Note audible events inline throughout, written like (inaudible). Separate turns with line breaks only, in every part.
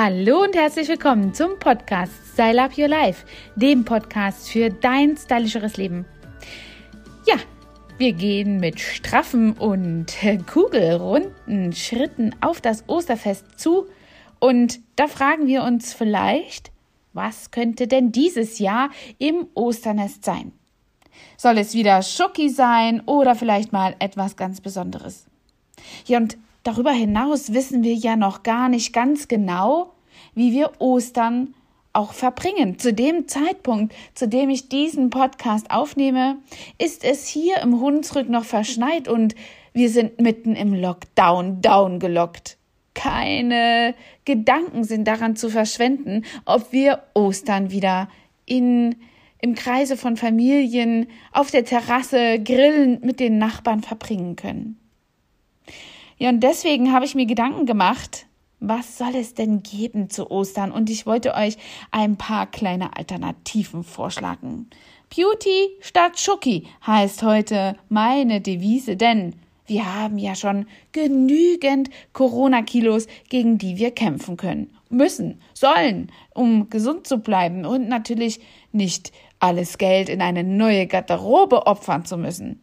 Hallo und herzlich willkommen zum Podcast Style Up Your Life, dem Podcast für dein stylischeres Leben. Ja, wir gehen mit straffen und (laughs) kugelrunden Schritten auf das Osterfest zu und da fragen wir uns vielleicht, was könnte denn dieses Jahr im Osternest sein? Soll es wieder Schoki sein oder vielleicht mal etwas ganz Besonderes? Ja, und darüber hinaus wissen wir ja noch gar nicht ganz genau, wie wir Ostern auch verbringen. Zu dem Zeitpunkt, zu dem ich diesen Podcast aufnehme, ist es hier im Hunsrück noch verschneit und wir sind mitten im Lockdown down gelockt. Keine Gedanken sind daran zu verschwenden, ob wir Ostern wieder in im Kreise von Familien auf der Terrasse grillend mit den Nachbarn verbringen können. Ja, und deswegen habe ich mir Gedanken gemacht, was soll es denn geben zu Ostern? Und ich wollte euch ein paar kleine Alternativen vorschlagen. Beauty statt Schoki heißt heute meine Devise, denn wir haben ja schon genügend Corona-Kilos, gegen die wir kämpfen können, müssen, sollen, um gesund zu bleiben und natürlich nicht alles Geld in eine neue Garderobe opfern zu müssen.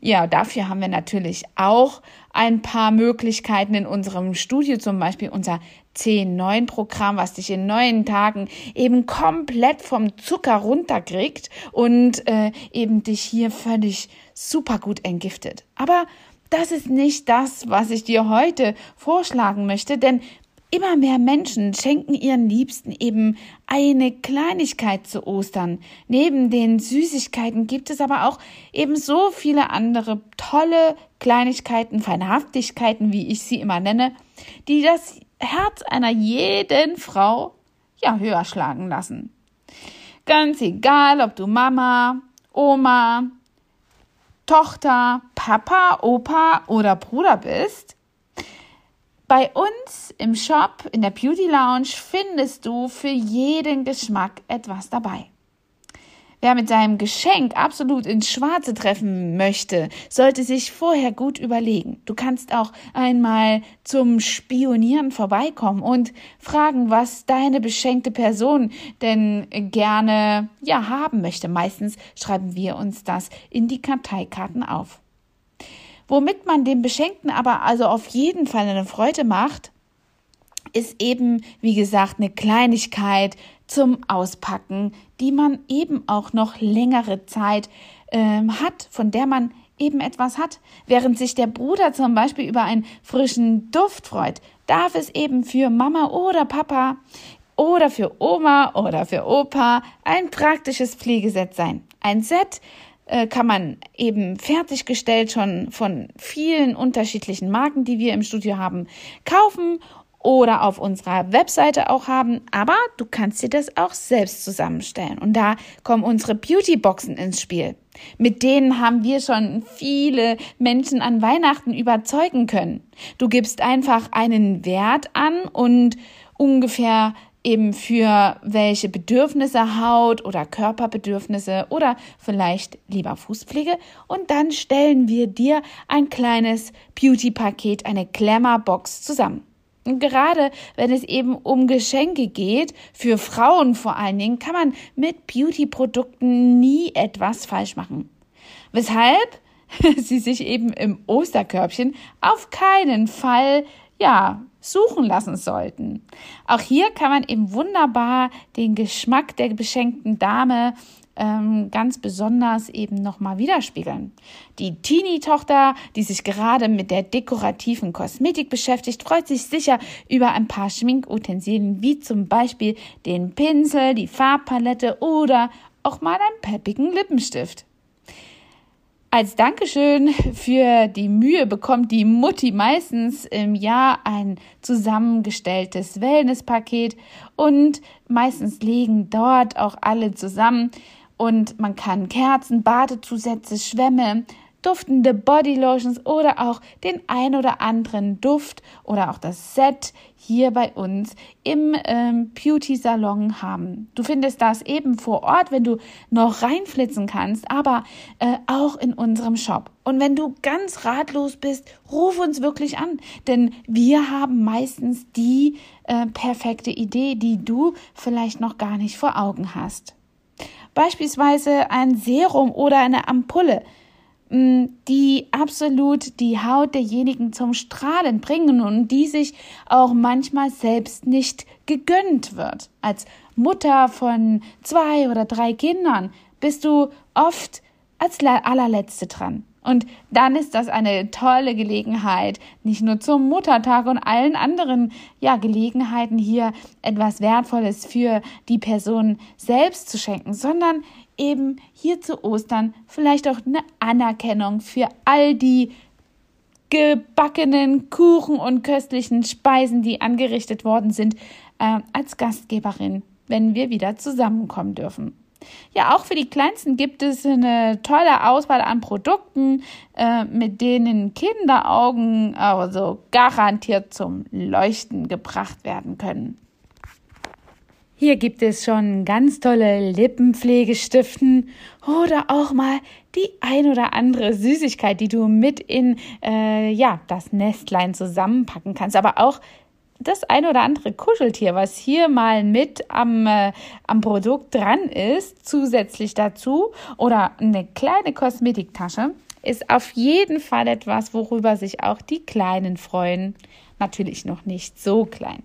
Ja, dafür haben wir natürlich auch ein paar Möglichkeiten in unserem Studio, zum Beispiel unser 10-9-Programm, was dich in neun Tagen eben komplett vom Zucker runterkriegt und äh, eben dich hier völlig super gut entgiftet. Aber das ist nicht das, was ich dir heute vorschlagen möchte, denn Immer mehr Menschen schenken ihren Liebsten eben eine Kleinigkeit zu Ostern. Neben den Süßigkeiten gibt es aber auch eben so viele andere tolle Kleinigkeiten, Feinhaftigkeiten, wie ich sie immer nenne, die das Herz einer jeden Frau ja höher schlagen lassen. Ganz egal, ob du Mama, Oma, Tochter, Papa, Opa oder Bruder bist, bei uns im Shop in der Beauty Lounge findest du für jeden Geschmack etwas dabei. Wer mit seinem Geschenk absolut ins Schwarze treffen möchte, sollte sich vorher gut überlegen. Du kannst auch einmal zum Spionieren vorbeikommen und fragen, was deine beschenkte Person denn gerne ja haben möchte. Meistens schreiben wir uns das in die Karteikarten auf. Womit man dem Beschenkten aber also auf jeden Fall eine Freude macht, ist eben, wie gesagt, eine Kleinigkeit zum Auspacken, die man eben auch noch längere Zeit ähm, hat, von der man eben etwas hat. Während sich der Bruder zum Beispiel über einen frischen Duft freut, darf es eben für Mama oder Papa oder für Oma oder für Opa ein praktisches Pflegeset sein. Ein Set, kann man eben fertiggestellt schon von vielen unterschiedlichen Marken, die wir im Studio haben, kaufen oder auf unserer Webseite auch haben, aber du kannst dir das auch selbst zusammenstellen. Und da kommen unsere Beauty-Boxen ins Spiel. Mit denen haben wir schon viele Menschen an Weihnachten überzeugen können. Du gibst einfach einen Wert an und ungefähr eben für welche Bedürfnisse, Haut- oder Körperbedürfnisse oder vielleicht lieber Fußpflege. Und dann stellen wir dir ein kleines Beauty-Paket, eine Glamour-Box zusammen. Und gerade wenn es eben um Geschenke geht, für Frauen vor allen Dingen, kann man mit Beauty-Produkten nie etwas falsch machen. Weshalb (laughs) sie sich eben im Osterkörbchen auf keinen Fall ja, suchen lassen sollten. Auch hier kann man eben wunderbar den Geschmack der beschenkten Dame ähm, ganz besonders eben nochmal widerspiegeln. Die Teenie-Tochter, die sich gerade mit der dekorativen Kosmetik beschäftigt, freut sich sicher über ein paar Schminkutensilien, wie zum Beispiel den Pinsel, die Farbpalette oder auch mal einen peppigen Lippenstift. Als Dankeschön für die Mühe bekommt die Mutti meistens im Jahr ein zusammengestelltes Wellnesspaket und meistens liegen dort auch alle zusammen und man kann Kerzen, Badezusätze, Schwämme, duftende Bodylotions oder auch den ein oder anderen Duft oder auch das Set hier bei uns im ähm, Beauty Salon haben. Du findest das eben vor Ort, wenn du noch reinflitzen kannst, aber äh, auch in unserem Shop. Und wenn du ganz ratlos bist, ruf uns wirklich an, denn wir haben meistens die äh, perfekte Idee, die du vielleicht noch gar nicht vor Augen hast. Beispielsweise ein Serum oder eine Ampulle die absolut die Haut derjenigen zum Strahlen bringen und die sich auch manchmal selbst nicht gegönnt wird. Als Mutter von zwei oder drei Kindern bist du oft als allerletzte dran. Und dann ist das eine tolle Gelegenheit, nicht nur zum Muttertag und allen anderen ja, Gelegenheiten hier etwas Wertvolles für die Person selbst zu schenken, sondern eben hier zu Ostern vielleicht auch eine Anerkennung für all die gebackenen Kuchen und köstlichen Speisen, die angerichtet worden sind, äh, als Gastgeberin, wenn wir wieder zusammenkommen dürfen. Ja, auch für die Kleinsten gibt es eine tolle Auswahl an Produkten, äh, mit denen Kinderaugen also garantiert zum Leuchten gebracht werden können. Hier gibt es schon ganz tolle Lippenpflegestiften oder auch mal die ein oder andere Süßigkeit, die du mit in äh, ja das Nestlein zusammenpacken kannst, aber auch das ein oder andere Kuscheltier, was hier mal mit am, äh, am Produkt dran ist, zusätzlich dazu oder eine kleine Kosmetiktasche, ist auf jeden Fall etwas, worüber sich auch die Kleinen freuen. Natürlich noch nicht so klein.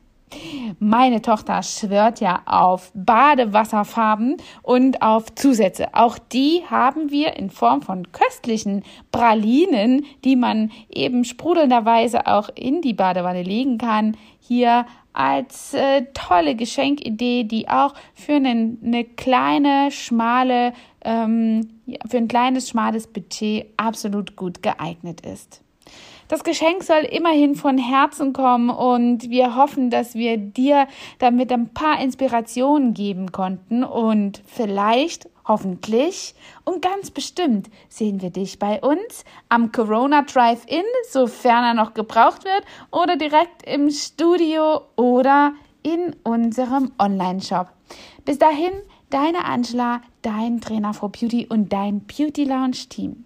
Meine Tochter schwört ja auf Badewasserfarben und auf Zusätze. Auch die haben wir in Form von köstlichen Pralinen, die man eben sprudelnderweise auch in die Badewanne legen kann, hier als äh, tolle Geschenkidee, die auch für eine, eine kleine, schmale, ähm, für ein kleines, schmales Budget absolut gut geeignet ist. Das Geschenk soll immerhin von Herzen kommen und wir hoffen, dass wir dir damit ein paar Inspirationen geben konnten und vielleicht Hoffentlich und ganz bestimmt sehen wir dich bei uns am Corona Drive-In, sofern er noch gebraucht wird, oder direkt im Studio oder in unserem Online-Shop. Bis dahin, deine Angela, dein Trainer for Beauty und dein Beauty Lounge Team.